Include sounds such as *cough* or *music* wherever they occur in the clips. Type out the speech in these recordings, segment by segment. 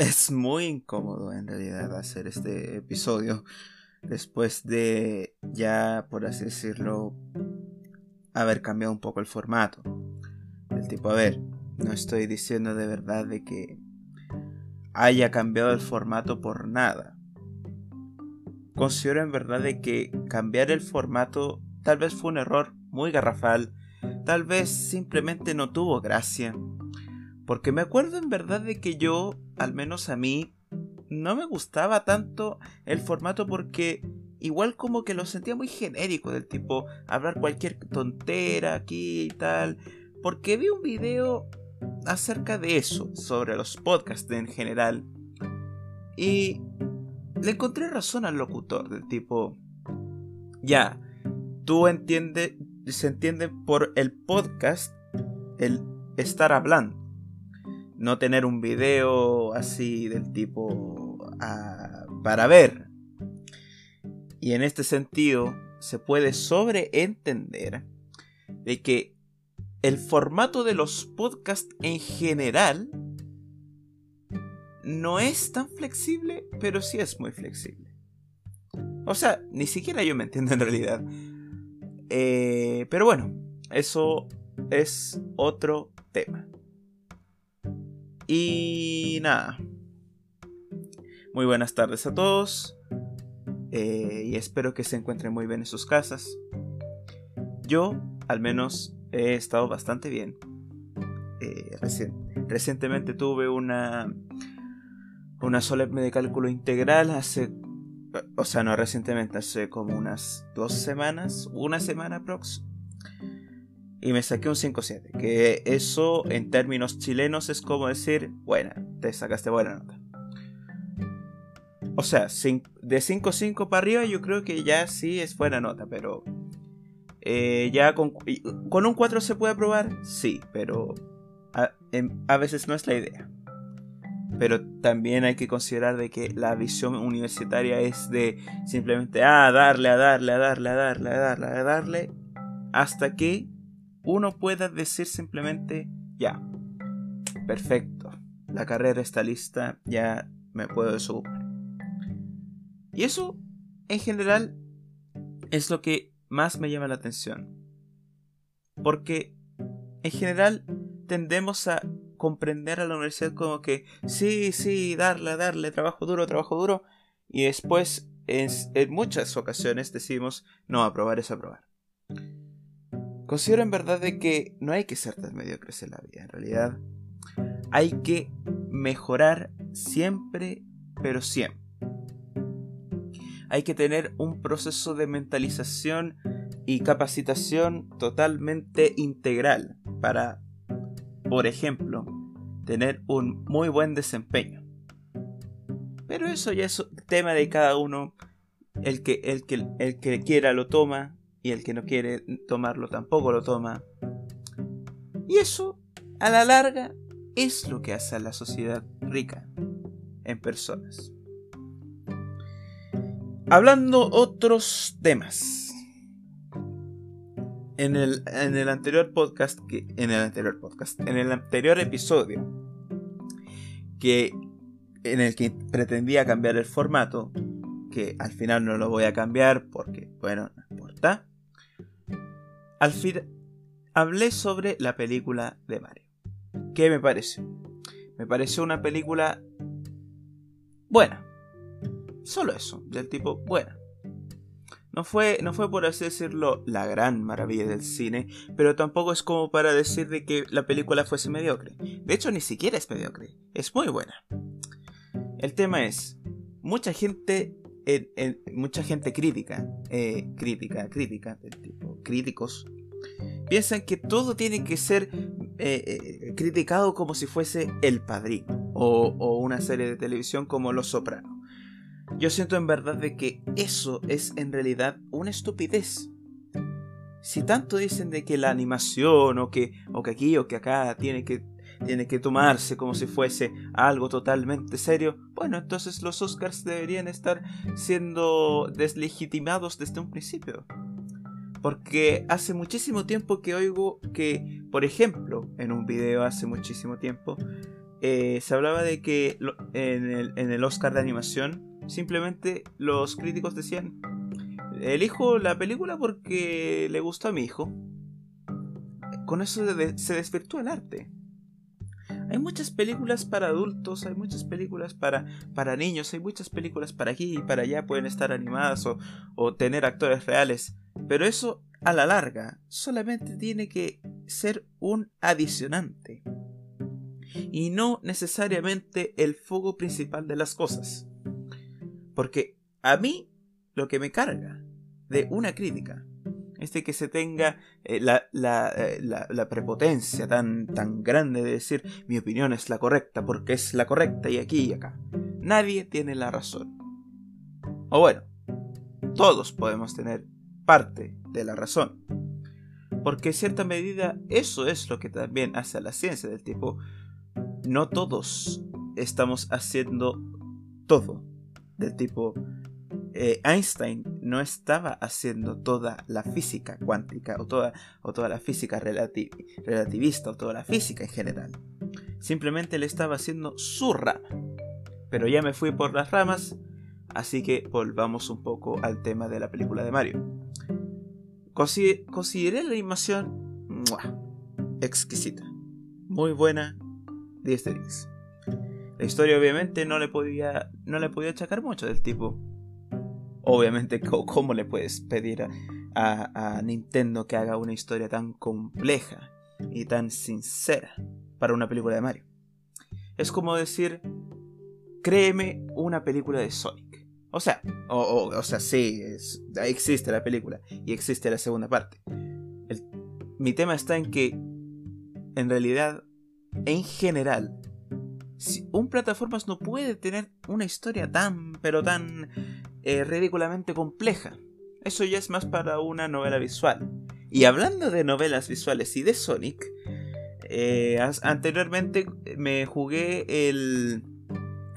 es muy incómodo en realidad hacer este episodio después de ya, por así decirlo, haber cambiado un poco el formato. El tipo, a ver, no estoy diciendo de verdad de que haya cambiado el formato por nada. Considero en verdad de que cambiar el formato tal vez fue un error muy garrafal, tal vez simplemente no tuvo gracia. Porque me acuerdo en verdad de que yo, al menos a mí, no me gustaba tanto el formato porque igual como que lo sentía muy genérico del tipo hablar cualquier tontera aquí y tal. Porque vi un video acerca de eso, sobre los podcasts en general. Y le encontré razón al locutor del tipo, ya, tú entiendes, se entiende por el podcast el estar hablando. No tener un video así del tipo ah, para ver. Y en este sentido se puede sobreentender de que el formato de los podcasts en general no es tan flexible, pero sí es muy flexible. O sea, ni siquiera yo me entiendo en realidad. Eh, pero bueno, eso es otro tema. Y nada. Muy buenas tardes a todos. Eh, y espero que se encuentren muy bien en sus casas. Yo, al menos, he estado bastante bien. Eh, recientemente tuve una, una solemne de cálculo integral hace, o sea, no recientemente, hace como unas dos semanas, una semana prox. Y me saqué un 5-7, que eso en términos chilenos es como decir, buena, te sacaste buena nota. O sea, de 5-5 para arriba yo creo que ya sí es buena nota, pero eh, ya con, con, un 4 se puede probar, sí, pero a, veces no es la idea. Pero también hay que considerar de que la visión universitaria es de simplemente ah, darle, a darle, a darle, a darle, a darle, a darle, hasta que uno pueda decir simplemente ya, perfecto, la carrera está lista, ya me puedo desocupar. Y eso, en general, es lo que más me llama la atención. Porque en general tendemos a comprender a la universidad como que sí, sí, darle, darle, trabajo duro, trabajo duro. Y después en, muchas ocasiones decimos no, aprobar es aprobar. Considero en verdad de que no hay que ser tan mediocres en la vida. En realidad hay que mejorar siempre, pero siempre hay que tener un proceso de mentalización y capacitación totalmente integral para, por ejemplo, tener un muy buen desempeño. Pero eso ya es tema de cada uno. El que, el que, el que quiera lo toma y el que no quiere tomarlo tampoco lo toma. Y eso, a la larga, es lo que hace a la sociedad rica en personas. Hablando otros temas. En el, en el anterior podcast, que, en el anterior podcast, en el anterior episodio, que en el que pretendía cambiar el formato, que al final no lo voy a cambiar porque, bueno, no importa. Al fin, hablé sobre la película de Mario. ¿Qué me pareció? Me pareció una película buena. Solo eso, del tipo, bueno. No fue, no fue por así decirlo la gran maravilla del cine, pero tampoco es como para decir de que la película fuese mediocre. De hecho, ni siquiera es mediocre, es muy buena. El tema es, mucha gente, mucha gente crítica, eh, crítica, crítica, del tipo, críticos, piensan que todo tiene que ser eh, eh, criticado como si fuese El Padrino o, una serie de televisión como Los Sopranos. Yo siento en verdad de que eso es en realidad una estupidez. Si tanto dicen de que la animación o que, o que aquí o que acá tiene que, tiene que tomarse como si fuese algo totalmente serio, bueno, entonces los Oscars deberían estar siendo deslegitimados desde un principio. Porque hace muchísimo tiempo que oigo que, por ejemplo, en un video hace muchísimo tiempo, eh, se hablaba de que en, el, Oscar de animación simplemente los críticos decían, elijo la película porque le gustó a mi hijo. Con eso se desvirtúa el arte. Hay muchas películas para adultos, hay muchas películas para, para niños, hay muchas películas para aquí y para allá, pueden estar animadas o, o tener actores reales. Pero eso, a la larga, solamente tiene que ser un adicionante. Y no necesariamente el foco principal de las cosas. Porque a mí lo que me carga de una crítica es de que se tenga eh, la, eh, la, la, prepotencia tan, tan grande de decir mi opinión es la correcta porque es la correcta y aquí y acá. Nadie tiene la razón. O bueno, todos podemos tener parte de la razón. Porque en cierta medida eso es lo que también hace a la ciencia del tipo, no todos estamos haciendo todo del tipo eh, Einstein no estaba haciendo toda la física cuántica o toda, o toda la física relativista o toda la física en general. Simplemente le estaba haciendo su rama. Pero ya me fui por las ramas, así que volvamos un poco al tema de la película de Mario. Consideré la animación exquisita, muy buena, 10 de 10. La historia obviamente no le podía no le podía achacar mucho del tipo. Obviamente, *laughs* ¿cómo le puedes pedir a, a, Nintendo que haga una historia tan compleja y tan sincera para una película de Mario? Es como decir, créeme una película de Sonic. O sea, o, o, sea, sí, existe la película y existe la segunda parte. mi tema está en que, en realidad, en general, un plataformas no puede tener una historia tan, pero tan eh, ridículamente compleja. Eso ya es más para una novela visual. Y hablando de novelas visuales y de Sonic, eh, anteriormente me jugué el,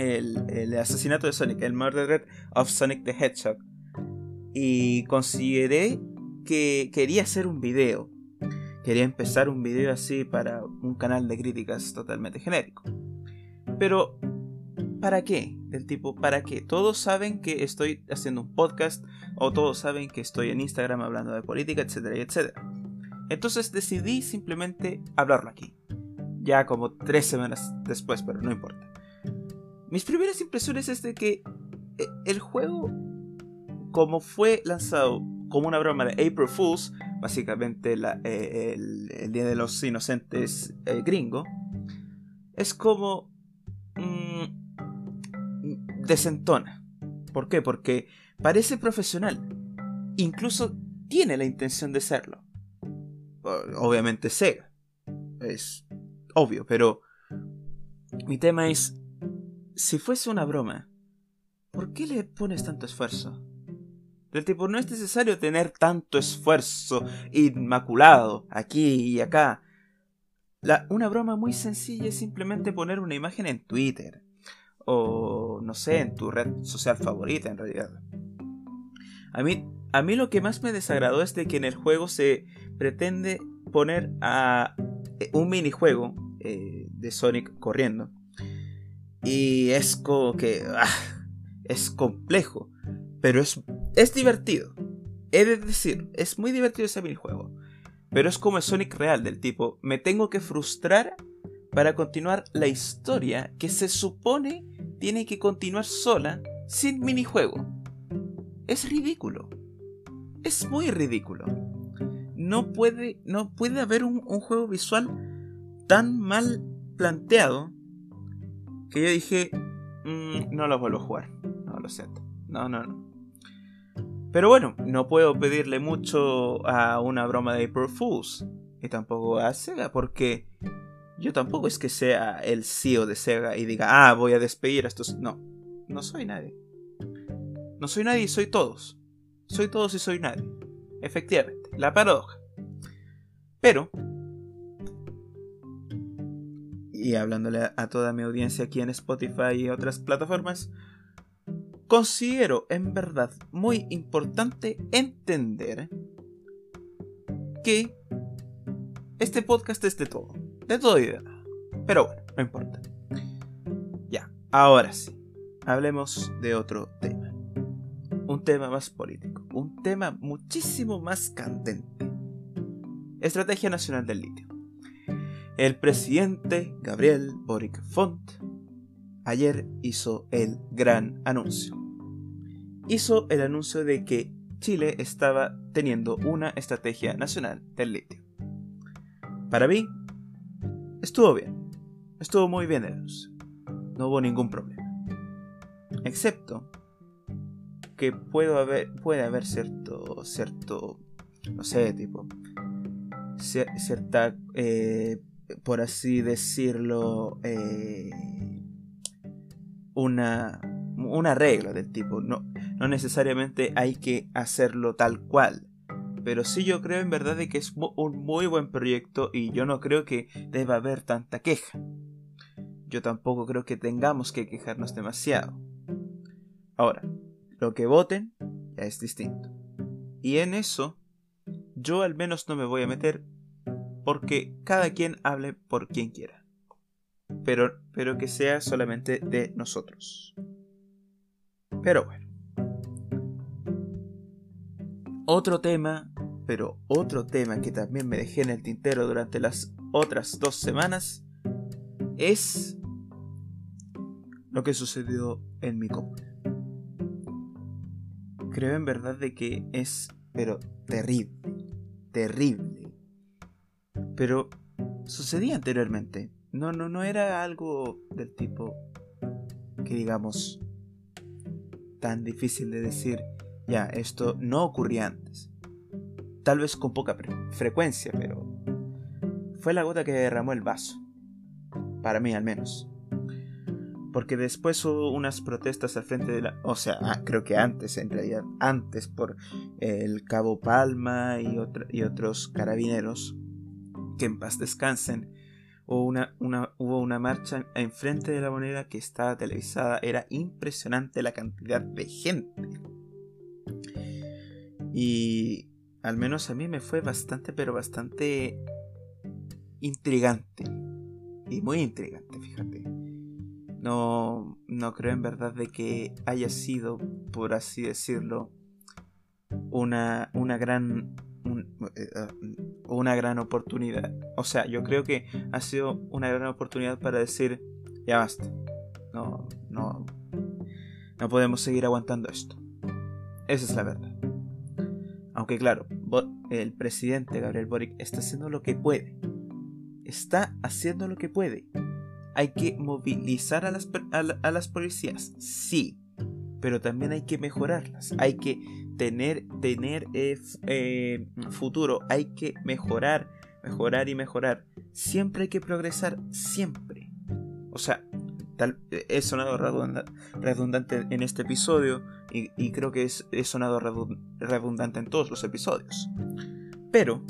el, asesinato de Sonic, el Murder of Sonic the Hedgehog. Y consideré que quería hacer un video. Quería empezar un video así para un canal de críticas totalmente genérico. Pero, ¿para qué? Del tipo, ¿para qué? Todos saben que estoy haciendo un podcast o todos saben que estoy en Instagram hablando de política, etcétera, etcétera. Entonces decidí simplemente hablarlo aquí. Ya como tres semanas después, pero no importa. Mis primeras impresiones es de que eh, el juego, como fue lanzado como una broma de April Fools, básicamente eh, el, Día de los Inocentes eh, gringo, es como Mm, desentona. ¿Por qué? Porque parece profesional. Incluso tiene la intención de serlo. Obviamente Sega. Es obvio, pero mi tema es, si fuese una broma, ¿por qué le pones tanto esfuerzo? Del tipo, no es necesario tener tanto esfuerzo inmaculado aquí y acá una broma muy sencilla es simplemente poner una imagen en Twitter. O no sé, en tu red social favorita en realidad. A mí, a mí lo que más me desagradó es de que en el juego se pretende poner a eh, un minijuego eh, de Sonic corriendo. Y es como que... Ah, es complejo. Pero es, es divertido. He de decir, es muy divertido ese minijuego. Pero es como el Sonic real del tipo, me tengo que frustrar para continuar la historia que se supone tiene que continuar sola sin minijuego. Es ridículo. Es muy ridículo. No puede, no puede haber un, juego visual tan mal planteado que yo dije, mm, no lo vuelvo a jugar. No lo siento. No, no, no. Pero bueno, no puedo pedirle mucho a una broma de April Fools. Y tampoco a Sega, porque yo tampoco es que sea el CEO de Sega y diga, ah, voy a despedir a estos. No, no soy nadie. No soy nadie y soy todos. Soy todos y soy nadie. Efectivamente, la paradoja. Pero, y hablándole a toda mi audiencia aquí en Spotify y otras plataformas, considero en verdad muy importante entender que este podcast es de todo, de todo y de nada. Pero bueno, no importa. Ahora sí, hablemos de otro tema. Un tema más político, un tema muchísimo más candente. Estrategia Nacional del Litio. El presidente Gabriel Boric Font ayer hizo el gran anuncio. Hizo el anuncio de que Chile estaba teniendo una estrategia nacional del litio. Para mí, estuvo bien. Estuvo muy bien el anuncio. No hubo ningún problema. Excepto que puede haber, puede haber cierto, cierto, no sé, tipo, cierta, eh, por así decirlo, eh, una, una regla del tipo. No, no necesariamente hay que hacerlo tal cual. Pero sí yo creo en verdad de que es un muy buen proyecto y yo no creo que deba haber tanta queja. Yo tampoco creo que tengamos que quejarnos demasiado. Ahora, lo que voten ya es distinto. Y en eso yo al menos no me voy a meter porque cada quien hable por quien quiera. Pero, pero que sea solamente de nosotros. Pero bueno. Otro tema, pero otro tema que también me dejé en el tintero durante las otras dos semanas es lo que sucedió en mi comuna. Creo en verdad de que es, pero terrible, terrible. Pero sucedía anteriormente. No, no, no era algo del tipo que digamos tan difícil de decir ya, esto no ocurría antes. Tal vez con poca frecuencia, pero fue la gota que derramó el vaso. Para mí al menos. Porque después hubo unas protestas al frente de la... O sea, ah, creo que antes, en realidad, antes por el Cabo Palma y, y otros carabineros, que en paz descansen, hubo una, una, hubo una marcha enfrente de la moneda que estaba televisada. Era impresionante la cantidad de gente. Y al menos a mí me fue bastante, pero bastante intrigante. Y muy intrigante, fíjate. No, no creo en verdad de que haya sido, por así decirlo, una, una gran eh, una gran oportunidad. O sea, yo creo que ha sido una gran oportunidad para decir, ya basta. No, no, no podemos seguir aguantando esto. Esa es la verdad. Aunque claro, el presidente Gabriel Boric está haciendo lo que puede. Está haciendo lo que puede. Hay que movilizar a las, a, las policías, sí, pero también hay que mejorarlas. Hay que tener, tener eh, eh, futuro, hay que mejorar, mejorar y mejorar. Siempre hay que progresar, siempre. O sea, he sonado redundante en este episodio y, creo que es, he sonado redundante en todos los episodios. Pero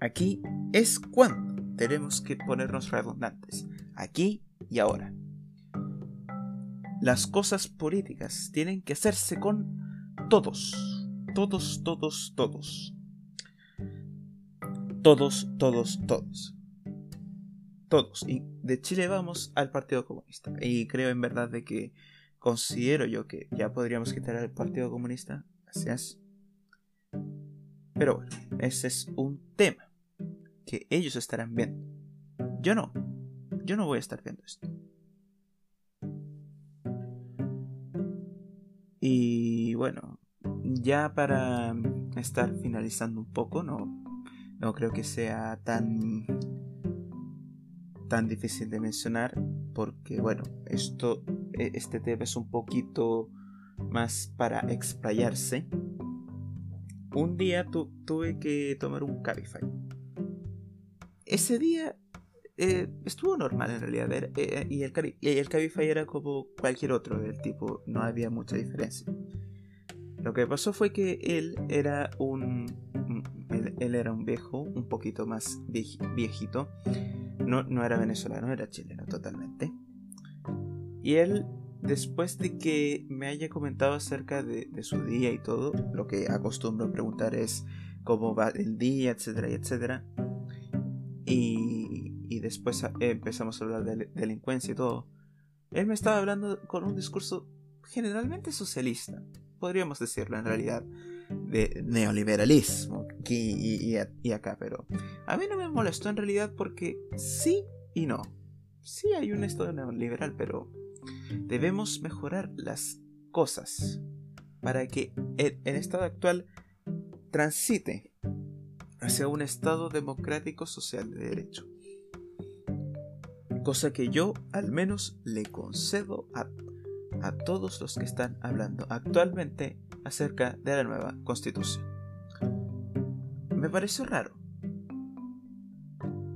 aquí es cuando tenemos que ponernos redundantes, aquí y ahora. Las cosas políticas tienen que hacerse con todos, todos, todos, todos. Todos, todos, todos todos. Y de Chile vamos al Partido Comunista. Y creo en verdad de que considero yo que ya podríamos quitar al Partido Comunista. Gracias. Pero bueno, ese es un tema que ellos estarán viendo. Yo no. Yo no voy a estar viendo esto. Y bueno, ya para estar finalizando un poco, no, no creo que sea tan tan difícil de mencionar porque bueno, esto e, este tema es un poquito más para explayarse. Un día tuve que tomar un Cabify. Ese día eh, estuvo normal en realidad eh, y, el, el Cabify era como cualquier otro del tipo, no había mucha diferencia. Lo que pasó fue que él era un él, era un viejo, un poquito más viejito, no, era venezolano, era chileno totalmente. Y él, después de que me haya comentado acerca de, su día y todo, lo que acostumbro preguntar es cómo va el día, etcétera, etcétera. Y, y después empezamos a hablar de delincuencia y todo. Él me estaba hablando con un discurso generalmente socialista, podríamos decirlo en realidad, de neoliberalismo aquí y, acá, pero a mí no me molestó en realidad porque sí y no. Sí hay un estado neoliberal, pero debemos mejorar las cosas para que el, el estado actual transite hacia un estado democrático social de derecho. Cosa que yo al menos le concedo a a todos los que están hablando actualmente acerca de la nueva constitución. Me pareció raro,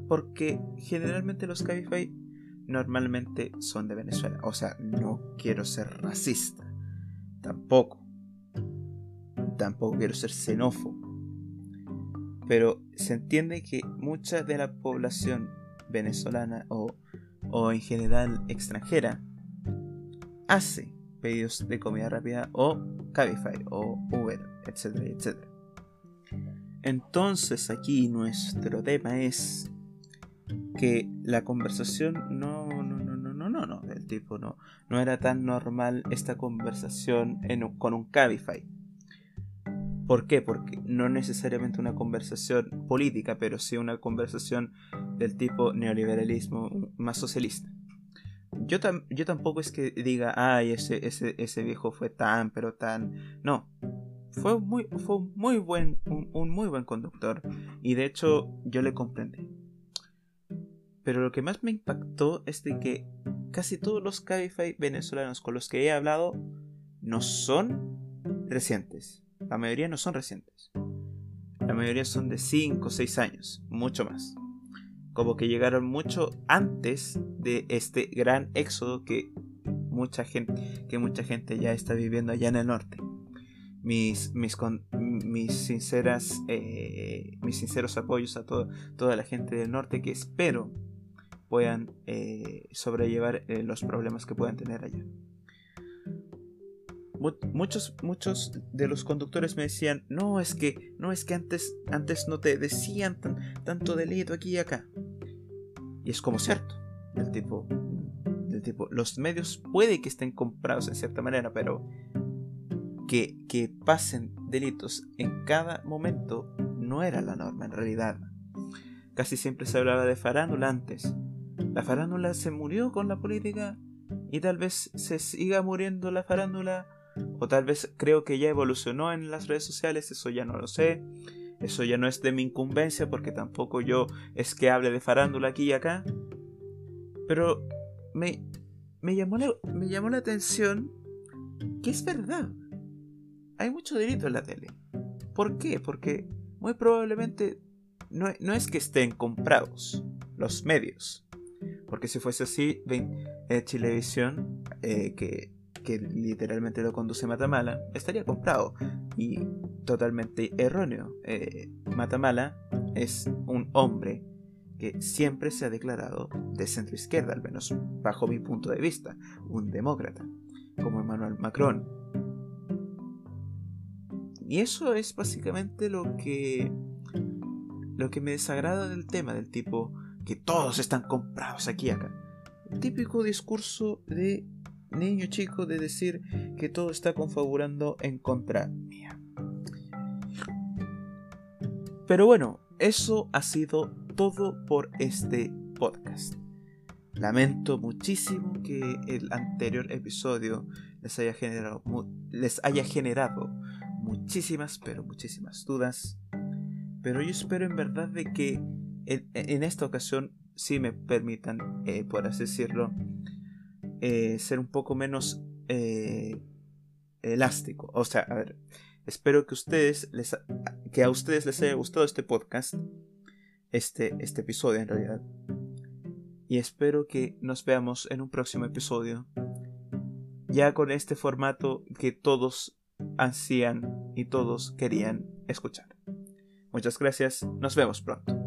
porque generalmente los Cabify normalmente son de Venezuela. O sea, no quiero ser racista, tampoco. Tampoco quiero ser xenófobo. Pero se entiende que mucha de la población venezolana o, o en general extranjera hace pedidos de comida rápida o Cabify o Uber, etcétera, etcétera. Entonces aquí nuestro tema es que la conversación no, no, no, no, no, no, no, del tipo no, no era tan normal esta conversación con un Cabify. ¿Por qué? Porque no necesariamente una conversación política, pero sí una conversación del tipo neoliberalismo más socialista. Yo, yo tampoco es que diga, ay, ese, ese, ese viejo fue tan, pero tan. No. Fue muy, fue muy buen, un, muy buen conductor. Y de hecho, yo le comprendí. Pero lo que más me impactó es de que casi todos los Cabify venezolanos con los que he hablado no son recientes. La mayoría no son recientes. La mayoría son de 5 o 6 años, mucho más como que llegaron mucho antes de este gran éxodo que mucha gente, que mucha gente ya está viviendo allá en el norte. Mis, mis, mis sinceras, eh, mis sinceros apoyos a toda la gente del norte que espero puedan eh, sobrellevar eh, los problemas que puedan tener allá. Muchos, muchos de los conductores me decían, no es que, no es que antes, antes no te decían tanto delito aquí y acá. Y es como cierto, del tipo, del tipo, los medios puede que estén comprados en cierta manera, pero que, que pasen delitos en cada momento no era la norma en realidad. Casi siempre se hablaba de farándula antes. La farándula se murió con la política y tal vez se siga muriendo la farándula o tal vez creo que ya evolucionó en las redes sociales, eso ya no lo sé. Eso ya no es de mi incumbencia porque tampoco yo es que hable de farándula aquí y acá. Pero me, me, llamó, la, me llamó la atención que es verdad. Hay mucho delito en la tele. ¿Por qué? Porque muy probablemente no, no es que estén comprados los medios. Porque si fuese así, eh, Chilevisión, eh, que que literalmente lo conduce Matamala, estaría comprado. Y totalmente erróneo. Eh, Matamala es un hombre que siempre se ha declarado de centro izquierda, al menos bajo mi punto de vista, un demócrata, como Emmanuel Macron. Y eso es básicamente lo que lo que me desagrada del tema, del tipo que todos están comprados aquí y acá. Típico discurso de niño chico de decir que todo está configurando en contra mía. Pero bueno, eso ha sido todo por este podcast. Lamento muchísimo que el anterior episodio les haya generado, les haya generado muchísimas, pero muchísimas dudas. Pero yo espero en verdad de que en, esta ocasión sí me permitan, eh, por así decirlo, eh, ser un poco menos eh, elástico. O sea, a ver, espero que a ustedes les haya gustado este podcast, este, este episodio en realidad. Y espero que nos veamos en un próximo episodio, ya con este formato que todos ansían y todos querían escuchar. Muchas gracias, nos vemos pronto.